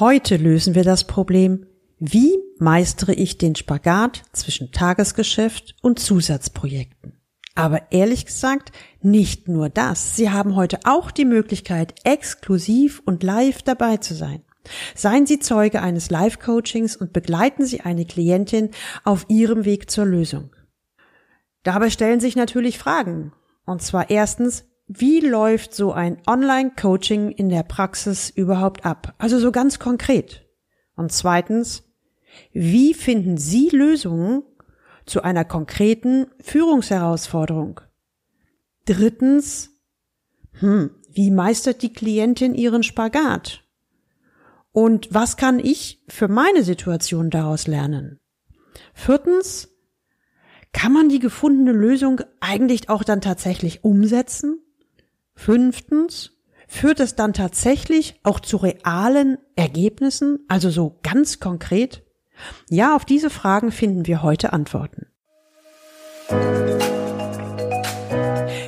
Heute lösen wir das Problem, wie meistere ich den Spagat zwischen Tagesgeschäft und Zusatzprojekten. Aber ehrlich gesagt, nicht nur das. Sie haben heute auch die Möglichkeit, exklusiv und live dabei zu sein. Seien Sie Zeuge eines Live-Coachings und begleiten Sie eine Klientin auf ihrem Weg zur Lösung. Dabei stellen sich natürlich Fragen. Und zwar erstens, wie läuft so ein Online-Coaching in der Praxis überhaupt ab? Also so ganz konkret. Und zweitens, wie finden Sie Lösungen zu einer konkreten Führungsherausforderung? Drittens, hm, wie meistert die Klientin ihren Spagat? Und was kann ich für meine Situation daraus lernen? Viertens, kann man die gefundene Lösung eigentlich auch dann tatsächlich umsetzen? Fünftens, führt es dann tatsächlich auch zu realen Ergebnissen, also so ganz konkret? Ja, auf diese Fragen finden wir heute Antworten.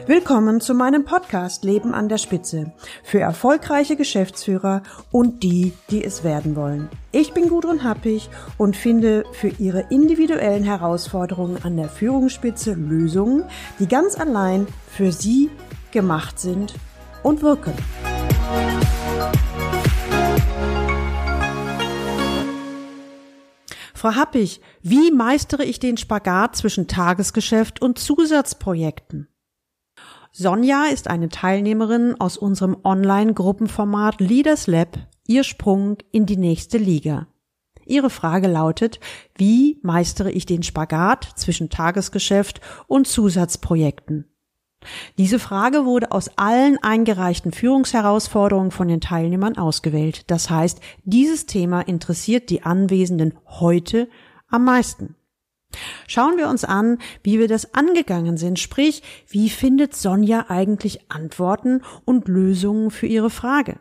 Willkommen zu meinem Podcast Leben an der Spitze für erfolgreiche Geschäftsführer und die, die es werden wollen. Ich bin Gudrun Happig und finde für Ihre individuellen Herausforderungen an der Führungsspitze Lösungen, die ganz allein für Sie gemacht sind und wirken. Frau Happig, wie meistere ich den Spagat zwischen Tagesgeschäft und Zusatzprojekten? Sonja ist eine Teilnehmerin aus unserem Online-Gruppenformat Leaders Lab, ihr Sprung in die nächste Liga. Ihre Frage lautet, wie meistere ich den Spagat zwischen Tagesgeschäft und Zusatzprojekten? Diese Frage wurde aus allen eingereichten Führungsherausforderungen von den Teilnehmern ausgewählt. Das heißt, dieses Thema interessiert die Anwesenden heute am meisten. Schauen wir uns an, wie wir das angegangen sind, sprich, wie findet Sonja eigentlich Antworten und Lösungen für ihre Frage?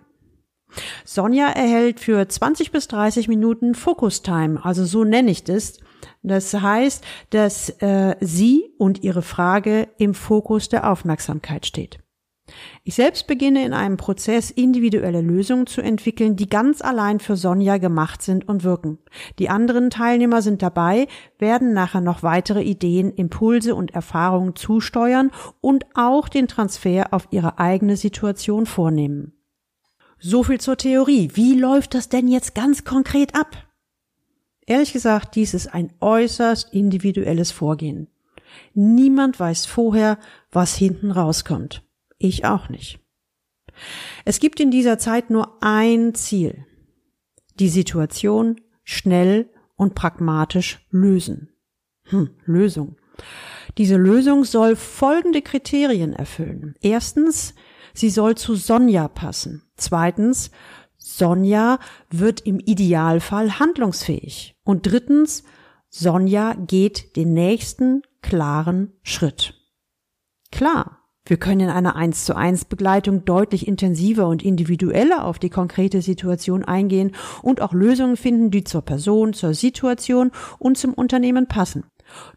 Sonja erhält für 20 bis 30 Minuten Focus Time, also so nenne ich das, das heißt, dass äh, sie und ihre Frage im Fokus der Aufmerksamkeit steht. Ich selbst beginne in einem Prozess individuelle Lösungen zu entwickeln, die ganz allein für Sonja gemacht sind und wirken. Die anderen Teilnehmer sind dabei, werden nachher noch weitere Ideen, Impulse und Erfahrungen zusteuern und auch den Transfer auf ihre eigene Situation vornehmen. So viel zur Theorie. Wie läuft das denn jetzt ganz konkret ab? Ehrlich gesagt, dies ist ein äußerst individuelles Vorgehen. Niemand weiß vorher, was hinten rauskommt. Ich auch nicht. Es gibt in dieser Zeit nur ein Ziel. Die Situation schnell und pragmatisch lösen. Hm, Lösung. Diese Lösung soll folgende Kriterien erfüllen. Erstens, sie soll zu Sonja passen. Zweitens, Sonja wird im Idealfall handlungsfähig. Und drittens, Sonja geht den nächsten klaren Schritt. Klar, wir können in einer 1 zu 1 Begleitung deutlich intensiver und individueller auf die konkrete Situation eingehen und auch Lösungen finden, die zur Person, zur Situation und zum Unternehmen passen.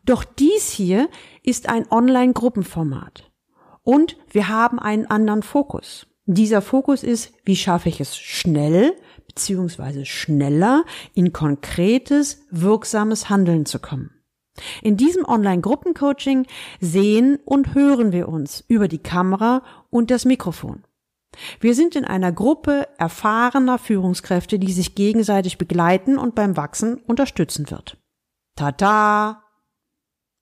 Doch dies hier ist ein Online-Gruppenformat. Und wir haben einen anderen Fokus. Dieser Fokus ist, wie schaffe ich es schnell beziehungsweise schneller in konkretes, wirksames Handeln zu kommen. In diesem Online-Gruppencoaching sehen und hören wir uns über die Kamera und das Mikrofon. Wir sind in einer Gruppe erfahrener Führungskräfte, die sich gegenseitig begleiten und beim Wachsen unterstützen wird. Tada!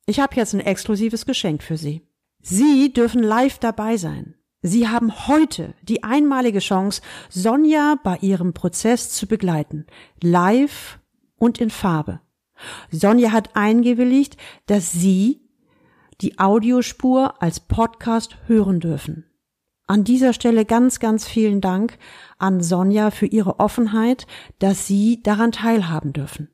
Ich habe jetzt ein exklusives Geschenk für Sie. Sie dürfen live dabei sein. Sie haben heute die einmalige Chance, Sonja bei ihrem Prozess zu begleiten, live und in Farbe. Sonja hat eingewilligt, dass Sie die Audiospur als Podcast hören dürfen. An dieser Stelle ganz, ganz vielen Dank an Sonja für ihre Offenheit, dass Sie daran teilhaben dürfen.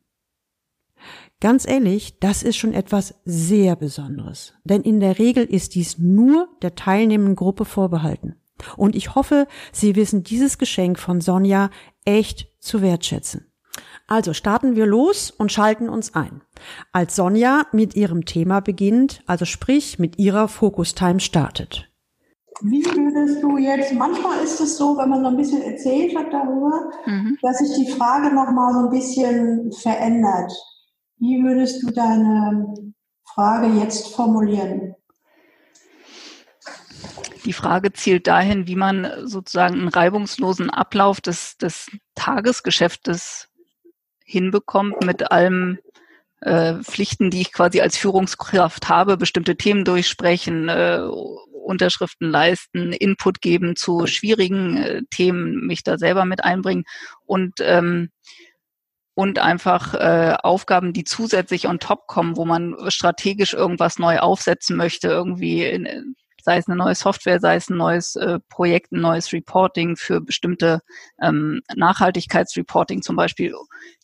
Ganz ehrlich, das ist schon etwas sehr Besonderes. Denn in der Regel ist dies nur der teilnehmenden Gruppe vorbehalten. Und ich hoffe, Sie wissen dieses Geschenk von Sonja echt zu wertschätzen. Also starten wir los und schalten uns ein. Als Sonja mit ihrem Thema beginnt, also sprich mit ihrer Focus Time startet. wie würdest du jetzt, manchmal ist es so, wenn man so ein bisschen erzählt hat darüber, mhm. dass sich die Frage nochmal so ein bisschen verändert. Wie würdest du deine Frage jetzt formulieren? Die Frage zielt dahin, wie man sozusagen einen reibungslosen Ablauf des, des Tagesgeschäftes hinbekommt mit allem äh, Pflichten, die ich quasi als Führungskraft habe, bestimmte Themen durchsprechen, äh, Unterschriften leisten, Input geben zu schwierigen äh, Themen, mich da selber mit einbringen und ähm, und einfach äh, Aufgaben, die zusätzlich on top kommen, wo man strategisch irgendwas neu aufsetzen möchte, irgendwie in, sei es eine neue Software, sei es ein neues äh, Projekt, ein neues Reporting für bestimmte ähm, Nachhaltigkeitsreporting zum Beispiel.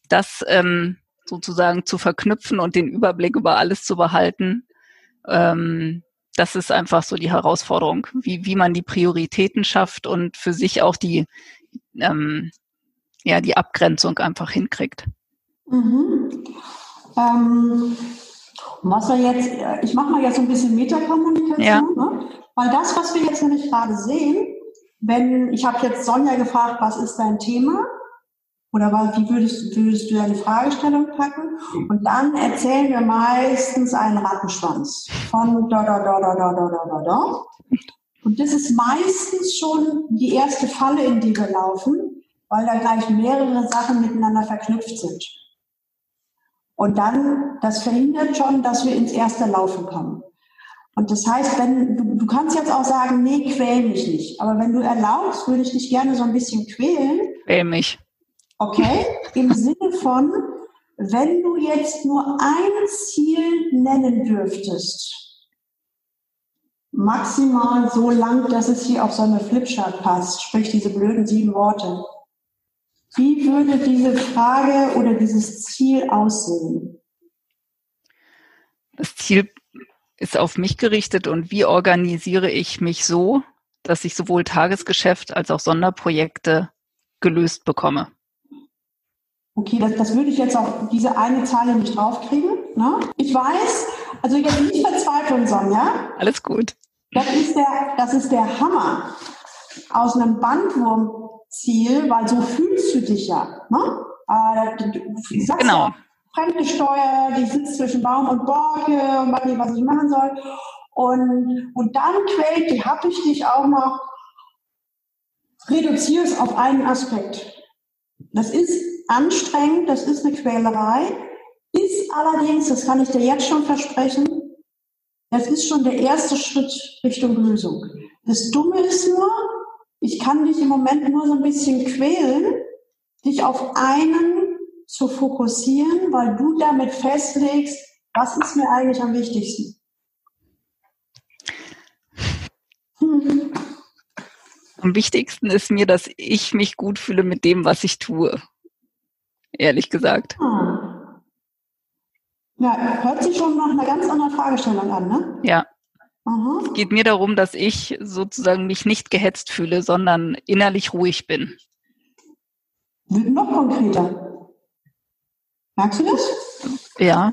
Das ähm, sozusagen zu verknüpfen und den Überblick über alles zu behalten. Ähm, das ist einfach so die Herausforderung, wie, wie man die Prioritäten schafft und für sich auch die, ähm, ja, die Abgrenzung einfach hinkriegt. Mhm. Ähm, was wir jetzt, ich mache mal jetzt so ein bisschen Metakommunikation, ja. ne? weil das, was wir jetzt nämlich gerade sehen, wenn, ich habe jetzt Sonja gefragt, was ist dein Thema? Oder wie würdest, würdest du deine Fragestellung packen? Und dann erzählen wir meistens einen Rattenschwanz von da, da, da, da, da, da, da, da, da. Und das ist meistens schon die erste Falle, in die wir laufen, weil da gleich mehrere Sachen miteinander verknüpft sind. Und dann, das verhindert schon, dass wir ins erste Laufen kommen. Und das heißt, wenn du, du kannst jetzt auch sagen, nee, quäl mich nicht. Aber wenn du erlaubst, würde ich dich gerne so ein bisschen quälen. Quäl mich. Okay? Im Sinne von, wenn du jetzt nur ein Ziel nennen dürftest, maximal so lang, dass es hier auf so eine Flipchart passt, sprich diese blöden sieben Worte. Wie würde diese Frage oder dieses Ziel aussehen? Das Ziel ist auf mich gerichtet und wie organisiere ich mich so, dass ich sowohl Tagesgeschäft als auch Sonderprojekte gelöst bekomme? Okay, das, das würde ich jetzt auf diese eine Zeile nicht draufkriegen. Ne? Ich weiß, also jetzt nicht verzweifeln, Sonja. Alles gut. Das ist der, das ist der Hammer aus einem Bandwurmziel, weil so fühlst du dich ja. Ne? Äh, du, du genau. Ja, Fremdgesteuert, ich sitze zwischen Baum und Borke und weiß nicht, was ich machen soll. Und, und dann quält die, hab ich dich auch noch, reduziere es auf einen Aspekt. Das ist anstrengend, das ist eine Quälerei, ist allerdings, das kann ich dir jetzt schon versprechen, das ist schon der erste Schritt Richtung Lösung. Das Dumme ist nur, ich kann dich im Moment nur so ein bisschen quälen, dich auf einen zu fokussieren, weil du damit festlegst, was ist mir eigentlich am wichtigsten. Am wichtigsten ist mir, dass ich mich gut fühle mit dem, was ich tue ehrlich gesagt. Ah. Ja, hört sich schon nach einer ganz anderen Fragestellung an, ne? Ja. Aha. Es geht mir darum, dass ich sozusagen mich nicht gehetzt fühle, sondern innerlich ruhig bin. Noch konkreter. Merkst du das? Ja.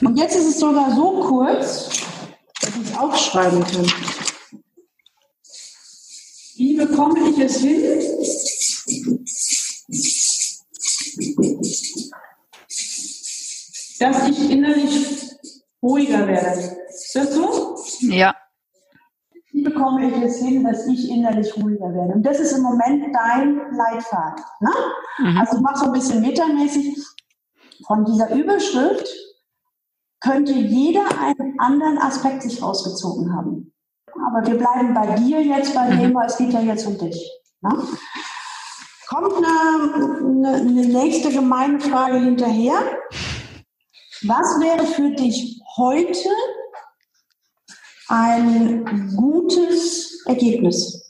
Und jetzt ist es sogar so kurz, dass ich es aufschreiben kann. Wie bekomme ich es hin, dass ich innerlich ruhiger werde. Ist das so? Ja. Wie bekomme ich es hin, dass ich innerlich ruhiger werde? Und das ist im Moment dein Leitfaden. Ne? Mhm. Also ich mache so ein bisschen metamäßig. Von dieser Überschrift könnte jeder einen anderen Aspekt sich rausgezogen haben. Aber wir bleiben bei dir jetzt, bei dem, mhm. weil es geht ja jetzt um dich. Ne? Kommt eine, eine, eine nächste gemeine Frage hinterher. Was wäre für dich heute ein gutes Ergebnis?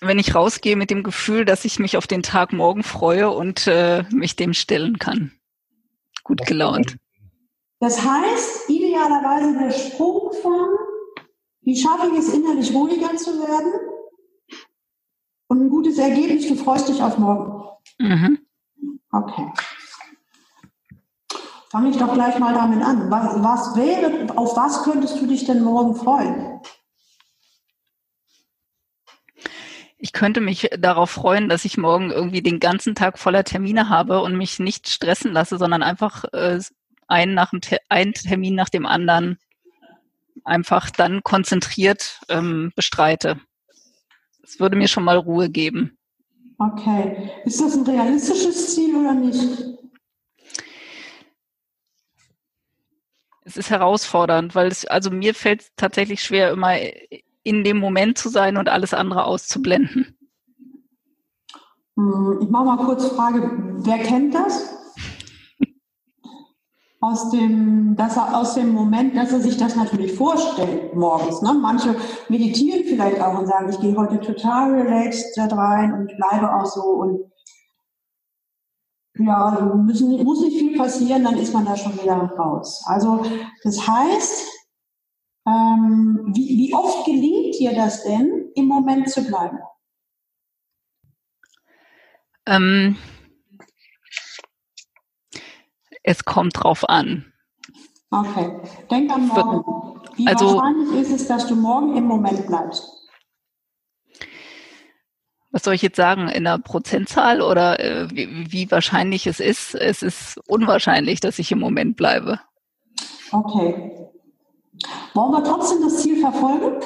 Wenn ich rausgehe mit dem Gefühl, dass ich mich auf den Tag morgen freue und äh, mich dem stellen kann. Gut gelaunt. Das heißt, idealerweise der Sprung von, wie schaffe ich es innerlich ruhiger zu werden? Und ein gutes Ergebnis, du freust dich auf morgen. Mhm. Okay. Fange ich doch gleich mal damit an. Was, was wäre, auf was könntest du dich denn morgen freuen? Ich könnte mich darauf freuen, dass ich morgen irgendwie den ganzen Tag voller Termine habe und mich nicht stressen lasse, sondern einfach äh, einen, nach dem einen Termin nach dem anderen einfach dann konzentriert ähm, bestreite. Das würde mir schon mal Ruhe geben. Okay. Ist das ein realistisches Ziel oder nicht? Es ist herausfordernd, weil es, also mir fällt es tatsächlich schwer, immer in dem Moment zu sein und alles andere auszublenden. Hm, ich mache mal kurz Frage, wer kennt das? aus dem, dass er aus dem Moment, dass er sich das natürlich vorstellt morgens. Ne? Manche meditieren vielleicht auch und sagen, ich gehe heute total relaxed da rein und bleibe auch so und ja, müssen, muss nicht viel passieren, dann ist man da schon wieder raus. Also das heißt, ähm, wie, wie oft gelingt dir das denn, im Moment zu bleiben? Ähm, es kommt drauf an. Okay. Denk an morgen. Wie also, wahrscheinlich ist es, dass du morgen im Moment bleibst? Was soll ich jetzt sagen? In der Prozentzahl oder äh, wie, wie wahrscheinlich es ist? Es ist unwahrscheinlich, dass ich im Moment bleibe. Okay. Wollen wir trotzdem das Ziel verfolgen?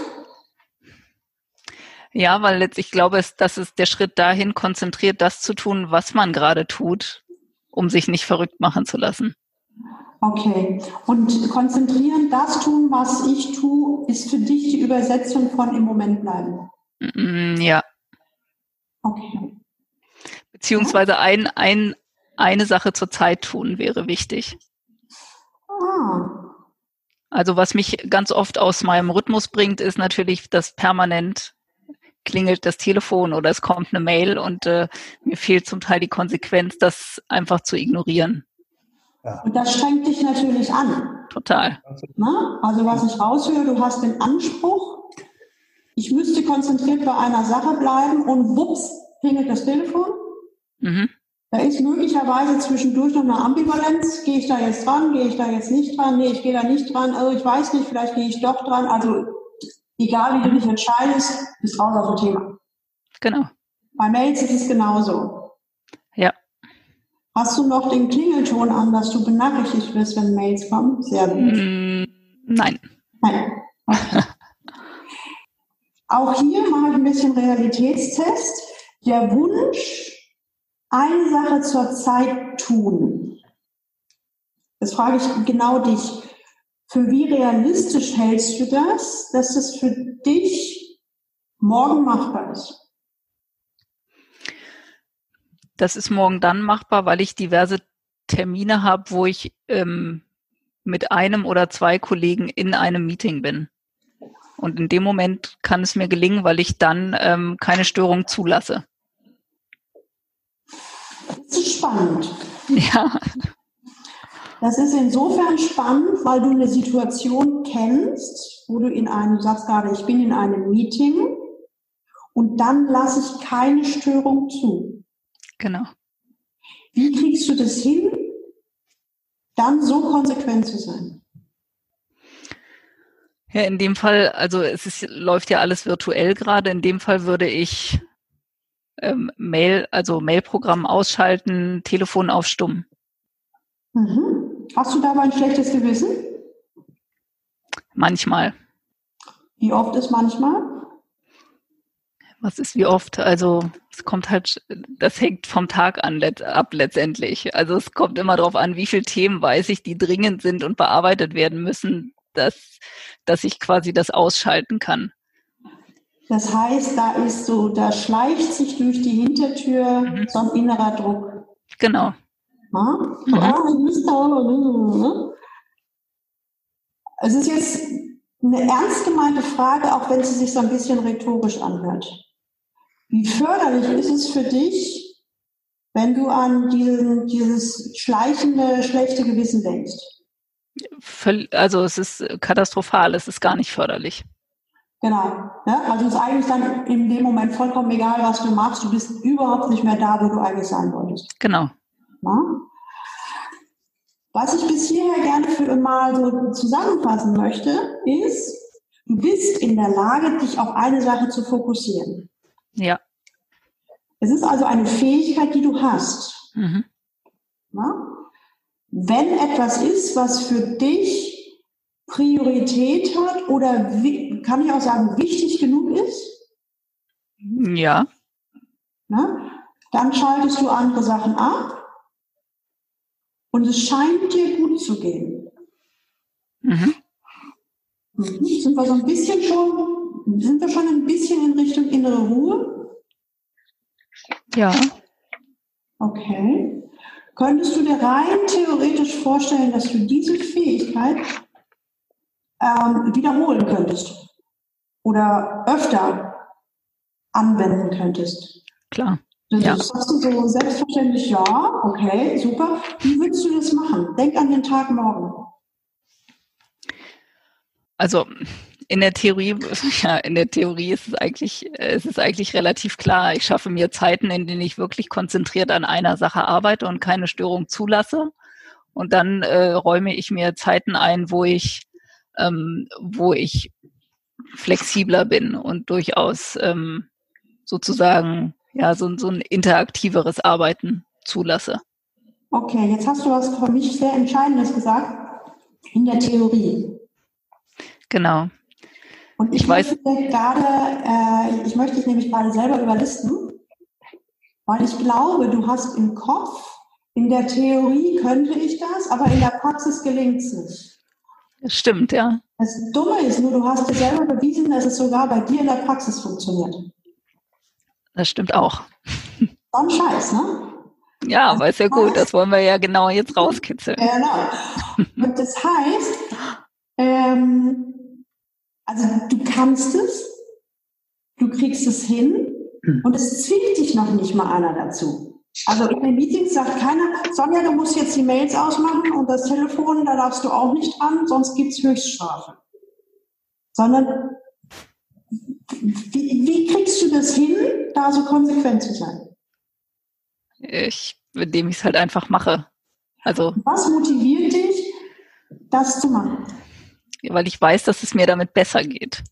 Ja, weil jetzt, ich glaube, es, dass es der Schritt dahin konzentriert, das zu tun, was man gerade tut, um sich nicht verrückt machen zu lassen. Okay. Und konzentrieren, das tun, was ich tue, ist für dich die Übersetzung von im Moment bleiben. Mm, ja. Okay. Beziehungsweise ein, ein, eine Sache zur Zeit tun wäre wichtig. Ah. Also was mich ganz oft aus meinem Rhythmus bringt, ist natürlich das permanent klingelt das Telefon oder es kommt eine Mail und äh, mir fehlt zum Teil die Konsequenz, das einfach zu ignorieren. Ja. Und das strengt dich natürlich an. Total. Na? Also was ich raushöre, du hast den Anspruch, ich müsste konzentriert bei einer Sache bleiben und wups, klingelt das Telefon. Mhm. Da ist möglicherweise zwischendurch noch eine Ambivalenz. Gehe ich da jetzt dran? Gehe ich da jetzt nicht dran? Nee, ich gehe da nicht dran. Also ich weiß nicht, vielleicht gehe ich doch dran. Also egal wie du dich entscheidest, bist raus aus dem Thema. Genau. Bei Mails ist es genauso. Ja. Hast du noch den Klingelton an, dass du benachrichtigt wirst, wenn Mails kommen? Sehr gut. Mm, nein. Nein. Okay. Auch hier ich ein bisschen Realitätstest. Der Wunsch, eine Sache zur Zeit tun. Das frage ich genau dich. Für wie realistisch hältst du das, dass es für dich morgen machbar ist? Das ist morgen dann machbar, weil ich diverse Termine habe, wo ich ähm, mit einem oder zwei Kollegen in einem Meeting bin. Und in dem Moment kann es mir gelingen, weil ich dann ähm, keine Störung zulasse. Das ist spannend. Ja. Das ist insofern spannend, weil du eine Situation kennst, wo du in einem, du sagst gerade, ich bin in einem Meeting und dann lasse ich keine Störung zu. Genau. Wie kriegst du das hin, dann so konsequent zu sein? Ja, in dem Fall, also es ist, läuft ja alles virtuell gerade. In dem Fall würde ich ähm, Mail, also Mailprogramm ausschalten, Telefon aufstummen. Mhm. Hast du dabei ein schlechtes Gewissen? Manchmal. Wie oft ist manchmal? Was ist wie oft? Also es kommt halt, das hängt vom Tag an ab letztendlich. Also es kommt immer darauf an, wie viele Themen weiß ich, die dringend sind und bearbeitet werden müssen, dass, dass ich quasi das ausschalten kann. Das heißt, da ist so, da schleicht sich durch die Hintertür mhm. so ein innerer Druck. Genau. Mhm. Es ist jetzt eine ernst gemeinte Frage, auch wenn sie sich so ein bisschen rhetorisch anhört. Wie förderlich ist es für dich, wenn du an diesen, dieses schleichende, schlechte Gewissen denkst? Also es ist katastrophal, es ist gar nicht förderlich. Genau. Ja, also es ist eigentlich dann in dem Moment vollkommen egal, was du machst. Du bist überhaupt nicht mehr da, wo du eigentlich sein wolltest. Genau. Ja? Was ich bis hierher gerne für mal so zusammenfassen möchte, ist, du bist in der Lage, dich auf eine Sache zu fokussieren. Ja. Es ist also eine Fähigkeit, die du hast. Mhm. Wenn etwas ist, was für dich Priorität hat oder kann ich auch sagen, wichtig genug ist? Ja. Na? Dann schaltest du andere Sachen ab und es scheint dir gut zu gehen. Mhm. mhm. Sind wir so ein bisschen schon, sind wir schon ein bisschen in Richtung innere Ruhe? Ja. Okay. Könntest du dir rein theoretisch vorstellen, dass du diese Fähigkeit ähm, wiederholen könntest oder öfter anwenden könntest? Klar. Das ja. sagst du so selbstverständlich, ja, okay, super. Wie würdest du das machen? Denk an den Tag morgen. Also in der Theorie, ja, in der Theorie ist es eigentlich, es ist eigentlich relativ klar. Ich schaffe mir Zeiten, in denen ich wirklich konzentriert an einer Sache arbeite und keine Störung zulasse. Und dann äh, räume ich mir Zeiten ein, wo ich, ähm, wo ich flexibler bin und durchaus ähm, sozusagen ja so, so ein interaktiveres Arbeiten zulasse. Okay, jetzt hast du was für mich sehr Entscheidendes gesagt in der Theorie. Genau. Und ich, ich weiß gerade, äh, ich möchte dich nämlich gerade selber überlisten, weil ich glaube, du hast im Kopf, in der Theorie könnte ich das, aber in der Praxis gelingt es nicht. Das stimmt, ja. Das Dumme ist nur, du hast dir selber bewiesen, dass es sogar bei dir in der Praxis funktioniert. Das stimmt auch. Dann Scheiß, ne? Ja, aber ist ja gut, das wollen wir ja genau jetzt rauskitzeln. Genau. Und das heißt, ähm, also du kannst es, du kriegst es hin hm. und es zwingt dich noch nicht mal einer dazu. Also in den Meetings sagt keiner, Sonja, du musst jetzt die Mails ausmachen und das Telefon, da darfst du auch nicht dran, sonst gibt's Höchststrafe. Sondern wie, wie kriegst du das hin, da so konsequent zu sein? Ich, indem ich es halt einfach mache. Also. Was motiviert dich, das zu machen? Weil ich weiß, dass es mir damit besser geht.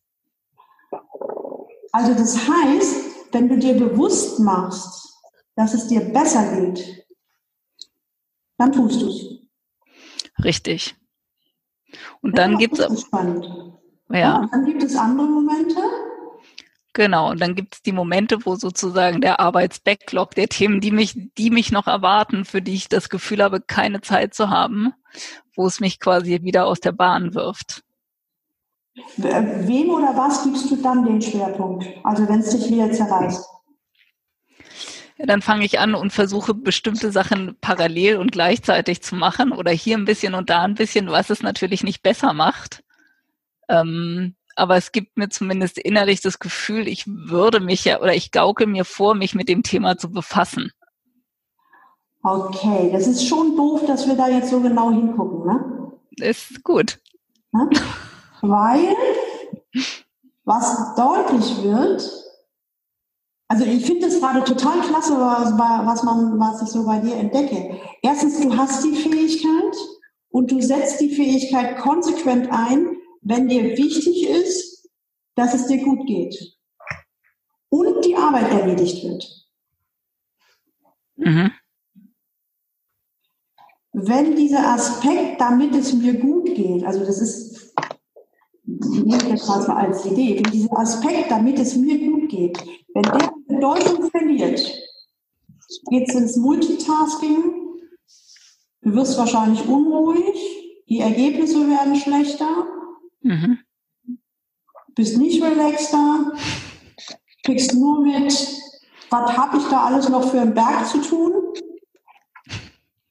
Also das heißt, wenn du dir bewusst machst, dass es dir besser geht, dann tust du es. Richtig. Und dann gibt es. Ja. ja. Dann gibt es andere Momente. Genau, und dann gibt es die Momente, wo sozusagen der Arbeitsbacklog der Themen, die mich, die mich noch erwarten, für die ich das Gefühl habe, keine Zeit zu haben, wo es mich quasi wieder aus der Bahn wirft. Wem oder was gibst du dann den Schwerpunkt? Also wenn es dich wieder zerreißt? Ja, dann fange ich an und versuche bestimmte Sachen parallel und gleichzeitig zu machen oder hier ein bisschen und da ein bisschen, was es natürlich nicht besser macht. Ähm, aber es gibt mir zumindest innerlich das Gefühl, ich würde mich ja oder ich gauke mir vor, mich mit dem Thema zu befassen. Okay, das ist schon doof, dass wir da jetzt so genau hingucken, ne? Ist gut. Ne? Weil, was deutlich wird, also ich finde es gerade total klasse, was, was, man, was ich so bei dir entdecke. Erstens, du hast die Fähigkeit und du setzt die Fähigkeit konsequent ein, wenn dir wichtig ist, dass es dir gut geht und die Arbeit erledigt wird. Mhm. Wenn dieser Aspekt, damit es mir gut geht, also das ist, nehme ich jetzt mal als Idee, wenn dieser Aspekt, damit es mir gut geht, wenn der Bedeutung verliert, geht es ins Multitasking, du wirst wahrscheinlich unruhig, die Ergebnisse werden schlechter, Mhm. Bist nicht relaxter, kriegst nur mit, was habe ich da alles noch für einen Berg zu tun?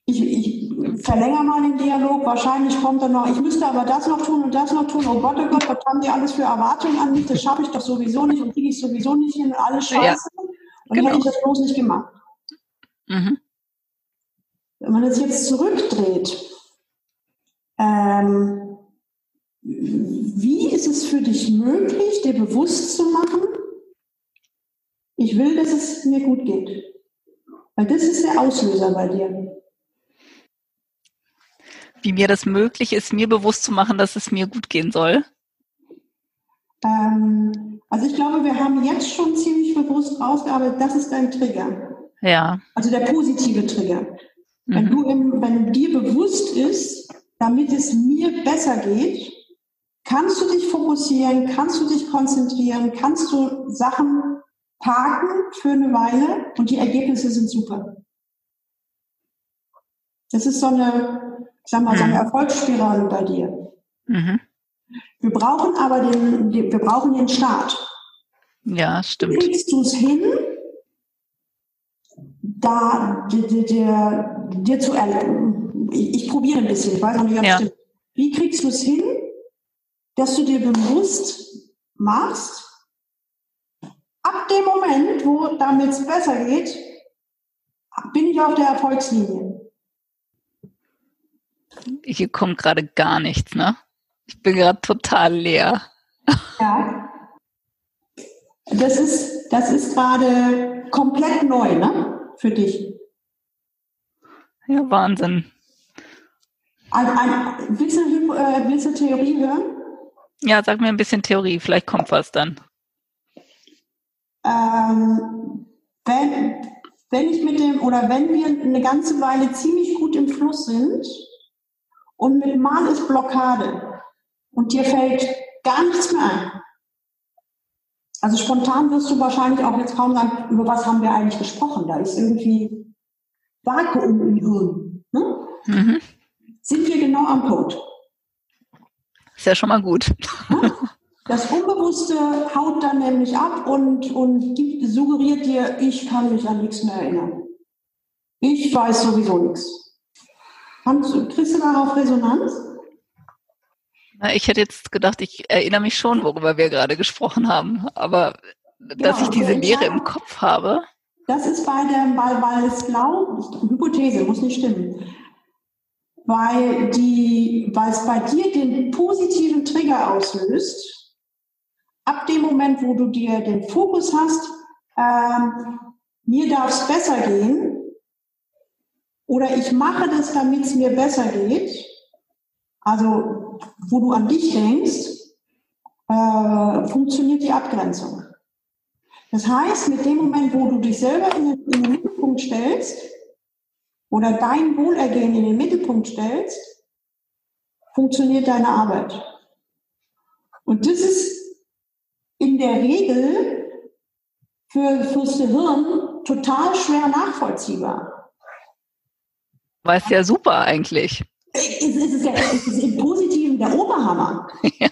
Ich, ich verlängere mal den Dialog, wahrscheinlich kommt dann noch, ich müsste aber das noch tun und das noch tun. Oh Gott, oh Gott, was haben die alles für Erwartungen an mich? Das schaffe ich doch sowieso nicht und kriege ich sowieso nicht hin, alles scheiße. Ja, und genau. hätte ich das bloß nicht gemacht. Mhm. Wenn man das jetzt zurückdreht, ähm, wie ist es für dich möglich, dir bewusst zu machen, ich will, dass es mir gut geht? Weil das ist der Auslöser bei dir. wie mir das möglich ist, mir bewusst zu machen, dass es mir gut gehen soll? Ähm, also ich glaube, wir haben jetzt schon ziemlich bewusst rausgearbeitet, das ist dein Trigger. Ja. Also der positive Trigger. Mhm. Wenn, du im, wenn dir bewusst ist, damit es mir besser geht, kannst du dich fokussieren, kannst du dich konzentrieren, kannst du Sachen parken für eine Weile und die Ergebnisse sind super. Das ist so eine, ich sag mal, so eine mhm. Erfolgsspirale bei dir. Mhm. Wir brauchen aber den, wir brauchen den Start. Ja, stimmt. Kriegst du es hin, da dir, zu erlauben? Ich, ich probiere ein bisschen, ich weiß noch nicht, ob ja. stimmt. Wie kriegst du es hin, dass du dir bewusst machst, ab dem Moment, wo damit es besser geht, bin ich auf der Erfolgslinie. Hier kommt gerade gar nichts, ne? Ich bin gerade total leer. Ja. Das ist, das ist gerade komplett neu, ne? Für dich. Ja, Wahnsinn. Ein, ein, willst, du, äh, willst du Theorie hören? Ja, sag mir ein bisschen Theorie, vielleicht kommt was dann. Ähm, wenn, wenn ich mit dem, oder wenn wir eine ganze Weile ziemlich gut im Fluss sind und mit Mal ist Blockade und dir fällt gar nichts mehr ein. Also spontan wirst du wahrscheinlich auch jetzt kaum sagen, über was haben wir eigentlich gesprochen. Da ist irgendwie Vakuum im Hirn. Ne? Mhm. Sind wir genau am Punkt. Ist ja schon mal gut. Das Unbewusste haut dann nämlich ab und, und suggeriert dir, ich kann mich an nichts mehr erinnern. Ich weiß sowieso nichts. kriegst du darauf Resonanz? Na, ich hätte jetzt gedacht, ich erinnere mich schon, worüber wir gerade gesprochen haben. Aber dass ich diese Leere im Kopf habe. Das ist bei der, weil, weil es glaubt, Hypothese, muss nicht stimmen weil, die, weil es bei dir den positiven Trigger auslöst. Ab dem Moment, wo du dir den Fokus hast, ähm, mir darf es besser gehen oder ich mache das, damit es mir besser geht, also wo du an dich denkst, äh, funktioniert die Abgrenzung. Das heißt, mit dem Moment, wo du dich selber in den, Mittelpunkt stellst, oder dein Wohlergehen in den Mittelpunkt stellst, funktioniert deine Arbeit. Und das ist in der Regel für, fürs Gehirn total schwer nachvollziehbar. Weiß ja super eigentlich. Es ist, ja, es ist im Positiven der Oberhammer. Ja.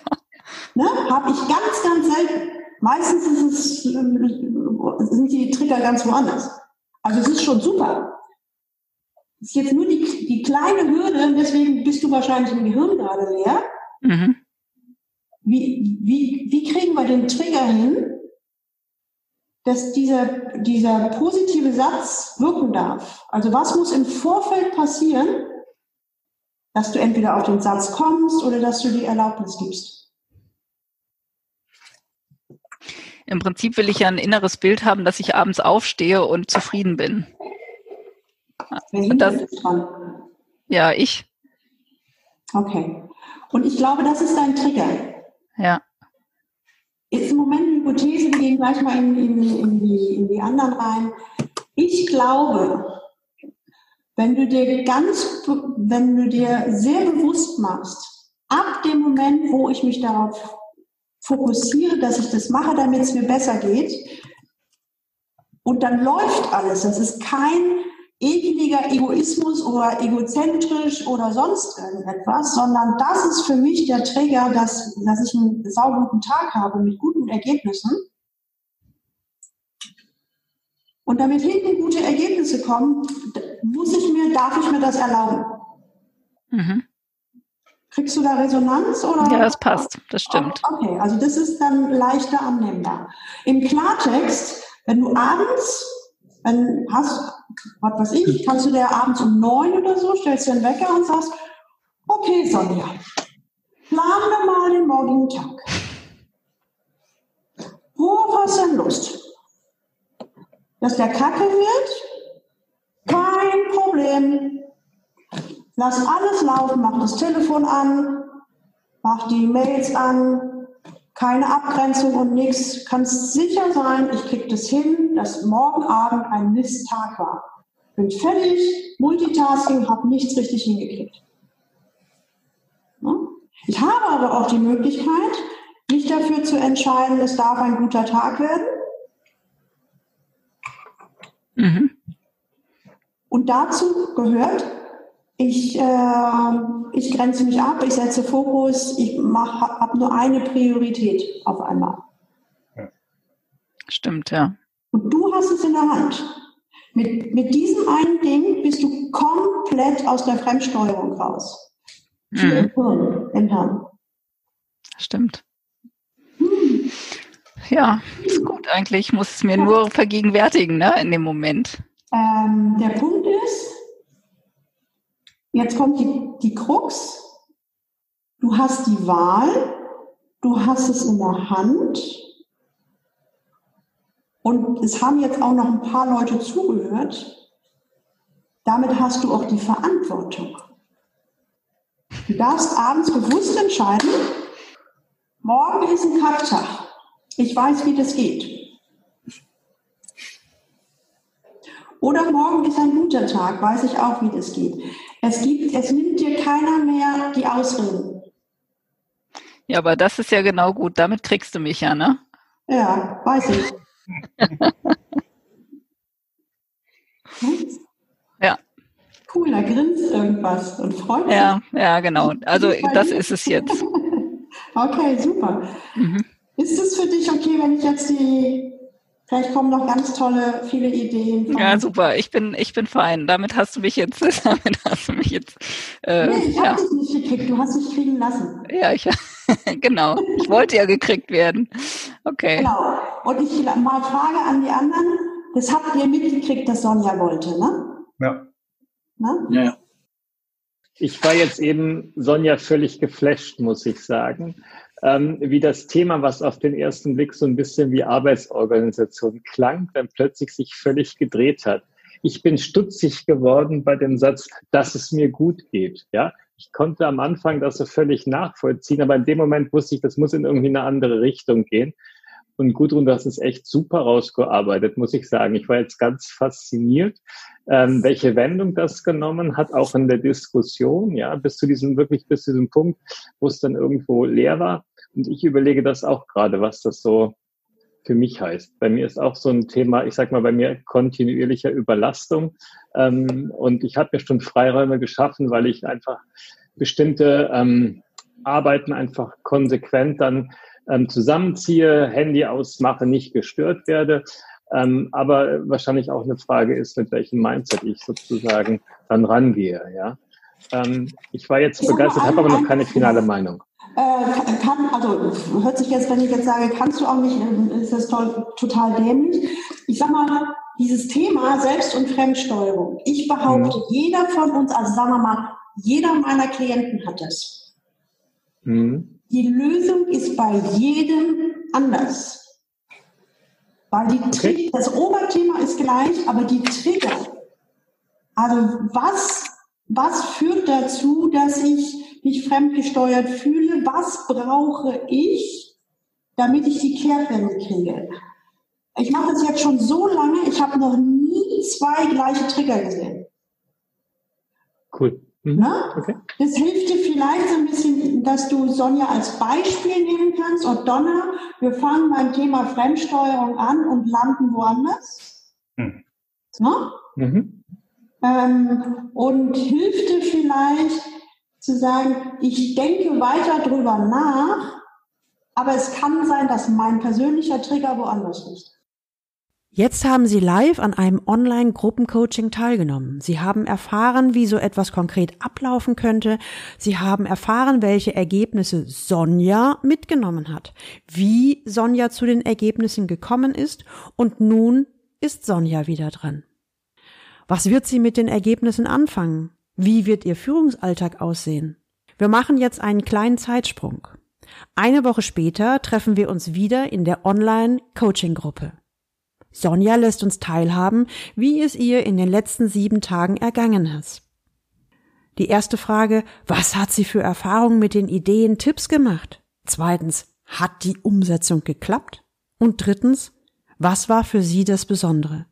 Ne? Habe ich ganz, ganz selten. Meistens ist es, sind die Trigger ganz woanders. Also es ist schon super ist jetzt nur die, die kleine Hürde, und deswegen bist du wahrscheinlich im Gehirn gerade leer. Mhm. Wie, wie, wie kriegen wir den Trigger hin, dass dieser, dieser positive Satz wirken darf? Also was muss im Vorfeld passieren, dass du entweder auf den Satz kommst oder dass du die Erlaubnis gibst? Im Prinzip will ich ja ein inneres Bild haben, dass ich abends aufstehe und zufrieden bin. Wer das, ist dran? Ja, ich. Okay. Und ich glaube, das ist dein Trigger. Ja. Jetzt im Moment eine Hypothese, wir gehen gleich mal in, in, in, die, in die anderen rein. Ich glaube, wenn du dir ganz, wenn du dir sehr bewusst machst, ab dem Moment, wo ich mich darauf fokussiere, dass ich das mache, damit es mir besser geht, und dann läuft alles. Das ist kein ekliger Egoismus oder egozentrisch oder sonst irgendetwas, sondern das ist für mich der Träger, dass, dass ich einen sauguten Tag habe mit guten Ergebnissen. Und damit hinten gute Ergebnisse kommen, muss ich mir, darf ich mir das erlauben. Mhm. Kriegst du da Resonanz oder? Ja, das passt, das stimmt. Okay, also das ist dann leichter annehmbar. Im Klartext, wenn du abends dann hast, was weiß ich, kannst du dir abends um neun oder so, stellst dir einen Wecker und sagst, okay, Sonja, planen wir mal den morgigen Tag. Worauf hast du denn Lust? Dass der Kacke wird? Kein Problem. Lass alles laufen, mach das Telefon an, mach die Mails an, keine Abgrenzung und nichts. Kannst sicher sein, ich krieg das hin, dass morgen Abend ein Misttag war. Bin fertig, Multitasking, habe nichts richtig hingekriegt. Ich habe aber auch die Möglichkeit, mich dafür zu entscheiden, es darf ein guter Tag werden. Mhm. Und dazu gehört, ich, äh, ich grenze mich ab, ich setze Fokus, ich habe nur eine Priorität auf einmal. Stimmt, ja. Und du hast es in der Hand. Mit, mit diesem einen Ding bist du komplett aus der Fremdsteuerung raus. Mhm. Im Hirn. Im Hirn. Stimmt. Hm. Ja, ist gut eigentlich. Ich muss es mir ja. nur vergegenwärtigen, ne, in dem Moment. Ähm, der Punkt ist, jetzt kommt die, die Krux. Du hast die Wahl, du hast es in der Hand. Und es haben jetzt auch noch ein paar Leute zugehört. Damit hast du auch die Verantwortung. Du darfst abends bewusst entscheiden, morgen ist ein Kacktag. Ich weiß, wie das geht. Oder morgen ist ein guter Tag, weiß ich auch, wie das geht. Es gibt, es nimmt dir keiner mehr die Ausreden. Ja, aber das ist ja genau gut. Damit kriegst du mich ja, ne? Ja, weiß ich. ja. Cool, da grinst irgendwas und freut sich. Ja, ja, genau. Also das ist es jetzt. okay, super. Mhm. Ist es für dich okay, wenn ich jetzt die Vielleicht kommen noch ganz tolle, viele Ideen. Ja, super. Ich bin, ich bin fein. Damit hast du mich jetzt, damit hast du mich jetzt. Äh, nee, ich ja. habe dich nicht gekriegt. Du hast dich kriegen lassen. Ja, ich, genau. Ich wollte ja gekriegt werden. Okay. Genau. Und ich mal Frage an die anderen. Das habt ihr mitgekriegt, dass Sonja wollte, ne? Ja. Na? Ja. Ich war jetzt eben Sonja völlig geflasht, muss ich sagen ähm, wie das Thema, was auf den ersten Blick so ein bisschen wie Arbeitsorganisation klang, dann plötzlich sich völlig gedreht hat. Ich bin stutzig geworden bei dem Satz, dass es mir gut geht. Ja, ich konnte am Anfang das so völlig nachvollziehen, aber in dem Moment wusste ich, das muss in irgendwie eine andere Richtung gehen. Und Gudrun, hast es echt super rausgearbeitet, muss ich sagen. Ich war jetzt ganz fasziniert, ähm, welche Wendung das genommen hat, auch in der Diskussion, ja, bis zu diesem, wirklich bis zu diesem Punkt, wo es dann irgendwo leer war. Und ich überlege das auch gerade, was das so für mich heißt. Bei mir ist auch so ein Thema, ich sage mal, bei mir kontinuierlicher Überlastung. Ähm, und ich habe mir schon Freiräume geschaffen, weil ich einfach bestimmte ähm, Arbeiten einfach konsequent dann ähm, zusammenziehe, Handy ausmache, nicht gestört werde. Ähm, aber wahrscheinlich auch eine Frage ist, mit welchem Mindset ich sozusagen dann rangehe. Ja, ähm, ich war jetzt begeistert, habe aber noch keine finale Meinung. Äh, kann, also hört sich jetzt, wenn ich jetzt sage, kannst du auch nicht, ist das toll, total dämlich. Ich sag mal, dieses Thema Selbst- und Fremdsteuerung. Ich behaupte, mhm. jeder von uns, also sagen wir mal, jeder meiner Klienten hat das. Mhm. Die Lösung ist bei jedem anders. Weil die okay. das Oberthema ist gleich, aber die Trigger. Also was, was führt dazu, dass ich mich fremdgesteuert fühle, was brauche ich, damit ich die Kehrtwende kriege. Ich mache das jetzt schon so lange, ich habe noch nie zwei gleiche Trigger gesehen. Cool. Mhm. Okay. Das hilft dir vielleicht so ein bisschen, dass du Sonja als Beispiel nehmen kannst. Und Donna, wir fangen beim Thema Fremdsteuerung an und landen woanders. Mhm. Mhm. Ähm, und hilft dir vielleicht, zu sagen, ich denke weiter drüber nach, aber es kann sein, dass mein persönlicher Trigger woanders liegt. Jetzt haben Sie live an einem Online-Gruppencoaching teilgenommen. Sie haben erfahren, wie so etwas konkret ablaufen könnte. Sie haben erfahren, welche Ergebnisse Sonja mitgenommen hat, wie Sonja zu den Ergebnissen gekommen ist und nun ist Sonja wieder dran. Was wird sie mit den Ergebnissen anfangen? Wie wird Ihr Führungsalltag aussehen? Wir machen jetzt einen kleinen Zeitsprung. Eine Woche später treffen wir uns wieder in der Online-Coaching-Gruppe. Sonja lässt uns teilhaben, wie es ihr in den letzten sieben Tagen ergangen ist. Die erste Frage, was hat sie für Erfahrungen mit den Ideen, Tipps gemacht? Zweitens, hat die Umsetzung geklappt? Und drittens, was war für sie das Besondere?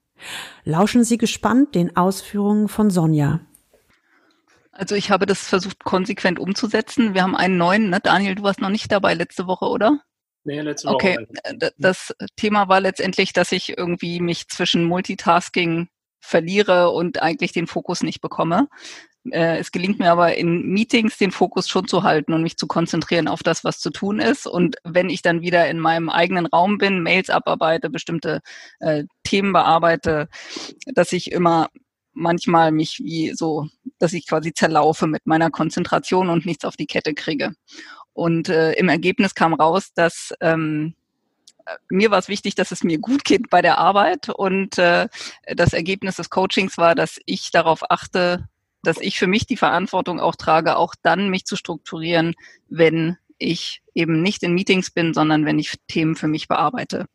Lauschen Sie gespannt den Ausführungen von Sonja. Also ich habe das versucht konsequent umzusetzen. Wir haben einen neuen, ne? Daniel, du warst noch nicht dabei letzte Woche, oder? Nee, letzte Woche. Okay, das Thema war letztendlich, dass ich irgendwie mich zwischen Multitasking verliere und eigentlich den Fokus nicht bekomme. Äh, es gelingt mir aber in Meetings den Fokus schon zu halten und mich zu konzentrieren auf das, was zu tun ist. Und wenn ich dann wieder in meinem eigenen Raum bin, Mails abarbeite, bestimmte äh, Themen bearbeite, dass ich immer manchmal mich wie so, dass ich quasi zerlaufe mit meiner Konzentration und nichts auf die Kette kriege. Und äh, im Ergebnis kam raus, dass ähm, mir war es wichtig, dass es mir gut geht bei der Arbeit und äh, das Ergebnis des Coachings war, dass ich darauf achte, dass ich für mich die Verantwortung auch trage, auch dann mich zu strukturieren, wenn ich eben nicht in Meetings bin, sondern wenn ich Themen für mich bearbeite.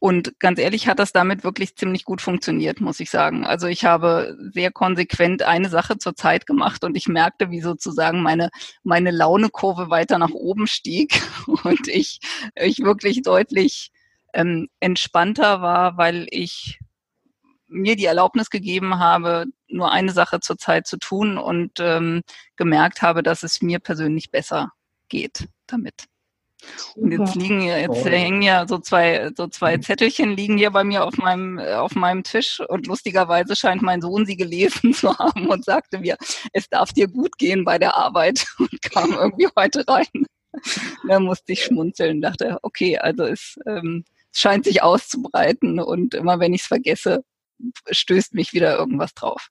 Und ganz ehrlich hat das damit wirklich ziemlich gut funktioniert, muss ich sagen. Also ich habe sehr konsequent eine Sache zur Zeit gemacht und ich merkte, wie sozusagen meine, meine Launekurve weiter nach oben stieg und ich, ich wirklich deutlich ähm, entspannter war, weil ich mir die Erlaubnis gegeben habe, nur eine Sache zur Zeit zu tun und ähm, gemerkt habe, dass es mir persönlich besser geht damit. Und jetzt liegen ja, jetzt oh. hängen ja so zwei, so zwei mhm. Zettelchen liegen hier bei mir auf meinem, auf meinem Tisch und lustigerweise scheint mein Sohn sie gelesen zu haben und sagte mir, es darf dir gut gehen bei der Arbeit und kam irgendwie heute rein. da musste ich schmunzeln, dachte, okay, also es, ähm, es scheint sich auszubreiten und immer wenn ich es vergesse, stößt mich wieder irgendwas drauf.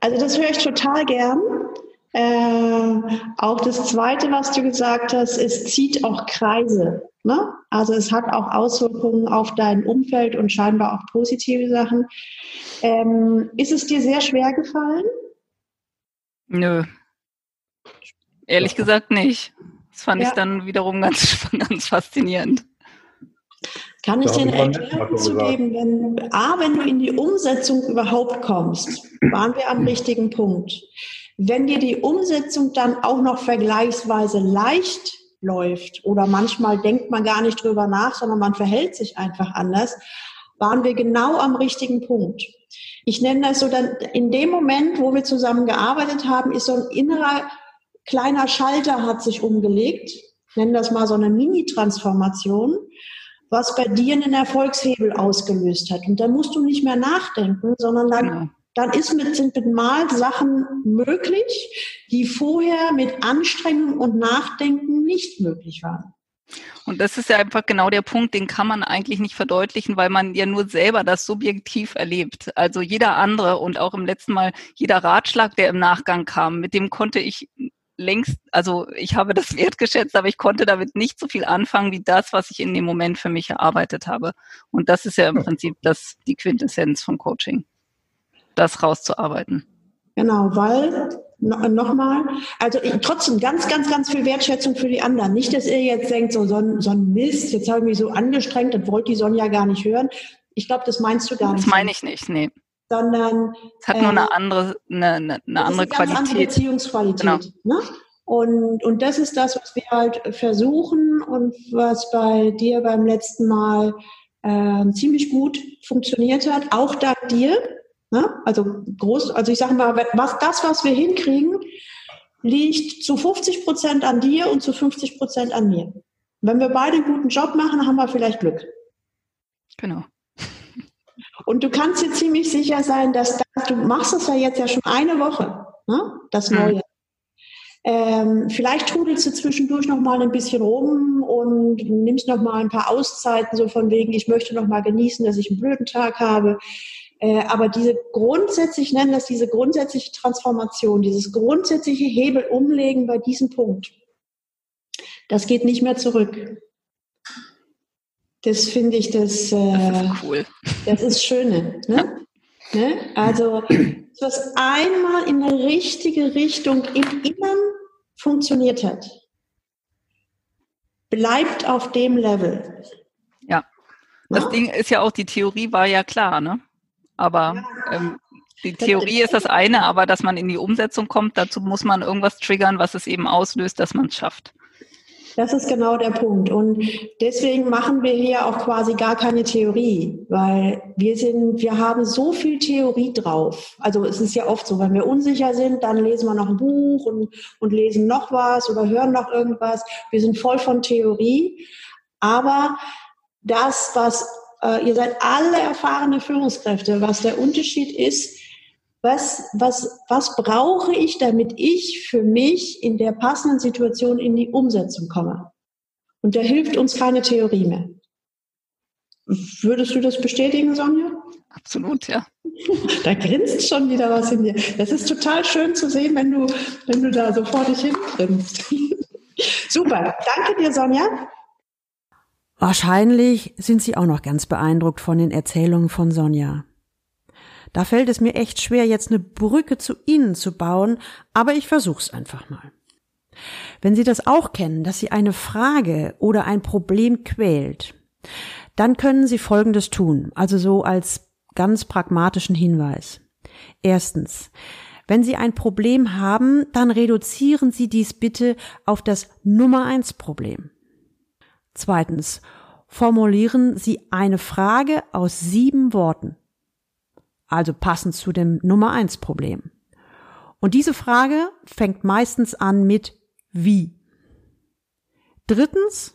Also das höre ich total gern. Äh, auch das Zweite, was du gesagt hast, es zieht auch Kreise. Ne? Also es hat auch Auswirkungen auf dein Umfeld und scheinbar auch positive Sachen. Ähm, ist es dir sehr schwer gefallen? Nö. Ehrlich gesagt nicht. Das fand ja. ich dann wiederum ganz, ganz faszinierend. Kann ich dir eine Erklärung zu geben? Wenn, A, wenn du in die Umsetzung überhaupt kommst, waren wir am richtigen Punkt. Wenn dir die Umsetzung dann auch noch vergleichsweise leicht läuft oder manchmal denkt man gar nicht drüber nach, sondern man verhält sich einfach anders, waren wir genau am richtigen Punkt. Ich nenne das so dann, in dem Moment, wo wir zusammen gearbeitet haben, ist so ein innerer kleiner Schalter hat sich umgelegt. Ich nenne das mal so eine Mini-Transformation, was bei dir einen Erfolgshebel ausgelöst hat. Und da musst du nicht mehr nachdenken, sondern dann genau dann ist mit, sind mit Mal Sachen möglich, die vorher mit Anstrengung und Nachdenken nicht möglich waren. Und das ist ja einfach genau der Punkt, den kann man eigentlich nicht verdeutlichen, weil man ja nur selber das subjektiv erlebt. Also jeder andere und auch im letzten Mal jeder Ratschlag, der im Nachgang kam, mit dem konnte ich längst, also ich habe das wertgeschätzt, aber ich konnte damit nicht so viel anfangen wie das, was ich in dem Moment für mich erarbeitet habe. Und das ist ja im Prinzip das, die Quintessenz vom Coaching das rauszuarbeiten. Genau, weil nochmal, also trotzdem ganz, ganz, ganz viel Wertschätzung für die anderen. Nicht, dass ihr jetzt denkt, so, so, ein, so ein Mist, jetzt habe ich mich so angestrengt, das wollte die Sonja gar nicht hören. Ich glaube, das meinst du gar nicht. Das meine ich nicht, nee. Sondern es hat äh, nur eine andere, eine, eine, eine andere ist eine Qualität. Andere Beziehungsqualität. Genau. Ne? Und, und das ist das, was wir halt versuchen und was bei dir beim letzten Mal äh, ziemlich gut funktioniert hat, auch dank dir Ne? Also groß, also ich sage mal, was das, was wir hinkriegen, liegt zu 50 Prozent an dir und zu 50 Prozent an mir. Wenn wir beide einen guten Job machen, haben wir vielleicht Glück. Genau. Und du kannst dir ziemlich sicher sein, dass das, du machst es ja jetzt ja schon eine Woche, ne? das mhm. Neue. Mhm. Ähm, vielleicht trudelst du zwischendurch noch mal ein bisschen rum und nimmst noch mal ein paar Auszeiten, so von wegen, ich möchte noch mal genießen, dass ich einen blöden Tag habe. Äh, aber diese grundsätzlich, ich nenne das diese grundsätzliche Transformation, dieses grundsätzliche Hebel umlegen bei diesem Punkt, das geht nicht mehr zurück. Das finde ich das, äh, das ist cool. Das ist Schöne. Ne? ne? Also, was einmal in eine richtige Richtung im Innern funktioniert hat, bleibt auf dem Level. Ja. Das ja? Ding ist ja auch, die Theorie war ja klar, ne? Aber ähm, Die Theorie ist das eine, aber dass man in die Umsetzung kommt, dazu muss man irgendwas triggern, was es eben auslöst, dass man es schafft. Das ist genau der Punkt. Und deswegen machen wir hier auch quasi gar keine Theorie, weil wir sind, wir haben so viel Theorie drauf. Also es ist ja oft so, wenn wir unsicher sind, dann lesen wir noch ein Buch und, und lesen noch was oder hören noch irgendwas. Wir sind voll von Theorie. Aber das, was, äh, ihr seid alle erfahrene Führungskräfte, was der Unterschied ist, was, was, was brauche ich, damit ich für mich in der passenden Situation in die Umsetzung komme? Und da hilft uns keine Theorie mehr. Würdest du das bestätigen, Sonja? Absolut, ja. Da grinst schon wieder was in dir. Das ist total schön zu sehen, wenn du, wenn du da so vor dich hin grinst. Super. Danke dir, Sonja. Wahrscheinlich sind Sie auch noch ganz beeindruckt von den Erzählungen von Sonja. Da fällt es mir echt schwer, jetzt eine Brücke zu Ihnen zu bauen, aber ich versuch's einfach mal. Wenn Sie das auch kennen, dass Sie eine Frage oder ein Problem quält, dann können Sie Folgendes tun, also so als ganz pragmatischen Hinweis. Erstens, wenn Sie ein Problem haben, dann reduzieren Sie dies bitte auf das Nummer eins Problem. Zweitens, formulieren Sie eine Frage aus sieben Worten also passend zu dem Nummer eins Problem. Und diese Frage fängt meistens an mit wie. Drittens,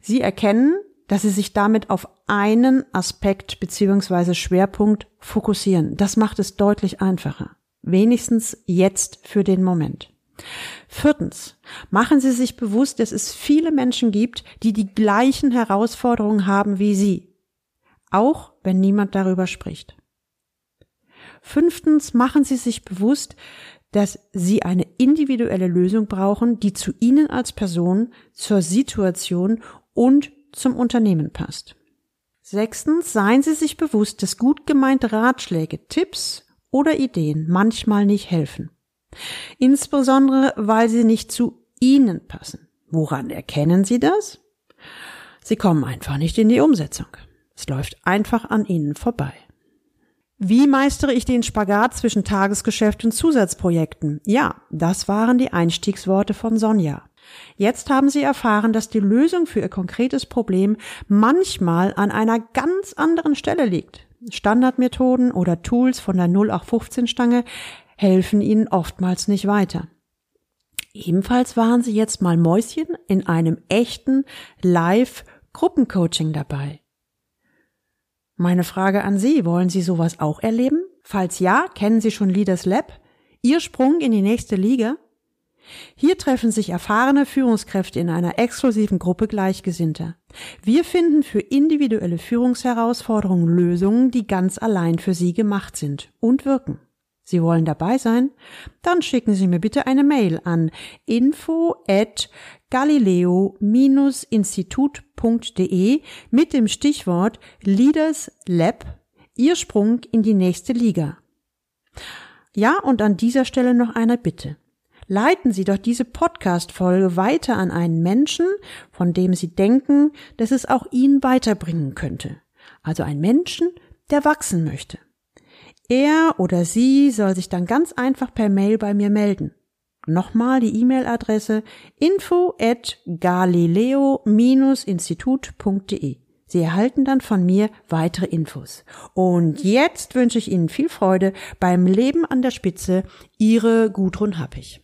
Sie erkennen, dass Sie sich damit auf einen Aspekt beziehungsweise Schwerpunkt fokussieren. Das macht es deutlich einfacher. Wenigstens jetzt für den Moment. Viertens, machen Sie sich bewusst, dass es viele Menschen gibt, die die gleichen Herausforderungen haben wie Sie. Auch wenn niemand darüber spricht. Fünftens, machen Sie sich bewusst, dass Sie eine individuelle Lösung brauchen, die zu Ihnen als Person, zur Situation und zum Unternehmen passt. Sechstens, seien Sie sich bewusst, dass gut gemeinte Ratschläge, Tipps oder Ideen manchmal nicht helfen. Insbesondere, weil sie nicht zu Ihnen passen. Woran erkennen Sie das? Sie kommen einfach nicht in die Umsetzung. Es läuft einfach an Ihnen vorbei. Wie meistere ich den Spagat zwischen Tagesgeschäft und Zusatzprojekten? Ja, das waren die Einstiegsworte von Sonja. Jetzt haben Sie erfahren, dass die Lösung für Ihr konkretes Problem manchmal an einer ganz anderen Stelle liegt. Standardmethoden oder Tools von der 0815-Stange helfen Ihnen oftmals nicht weiter. Ebenfalls waren Sie jetzt mal Mäuschen in einem echten Live-Gruppencoaching dabei. Meine Frage an Sie, wollen Sie sowas auch erleben? Falls ja, kennen Sie schon Leaders Lab? Ihr Sprung in die nächste Liga? Hier treffen sich erfahrene Führungskräfte in einer exklusiven Gruppe Gleichgesinnter. Wir finden für individuelle Führungsherausforderungen Lösungen, die ganz allein für Sie gemacht sind und wirken. Sie wollen dabei sein? Dann schicken Sie mir bitte eine Mail an info at galileo-institut.de mit dem Stichwort Leaders Lab, Ihr Sprung in die nächste Liga. Ja, und an dieser Stelle noch eine Bitte. Leiten Sie doch diese Podcast-Folge weiter an einen Menschen, von dem Sie denken, dass es auch ihn weiterbringen könnte. Also ein Menschen, der wachsen möchte. Er oder sie soll sich dann ganz einfach per Mail bei mir melden. Nochmal die E-Mail-Adresse info at galileo-institut.de. Sie erhalten dann von mir weitere Infos. Und jetzt wünsche ich Ihnen viel Freude beim Leben an der Spitze. Ihre Gudrun Happig.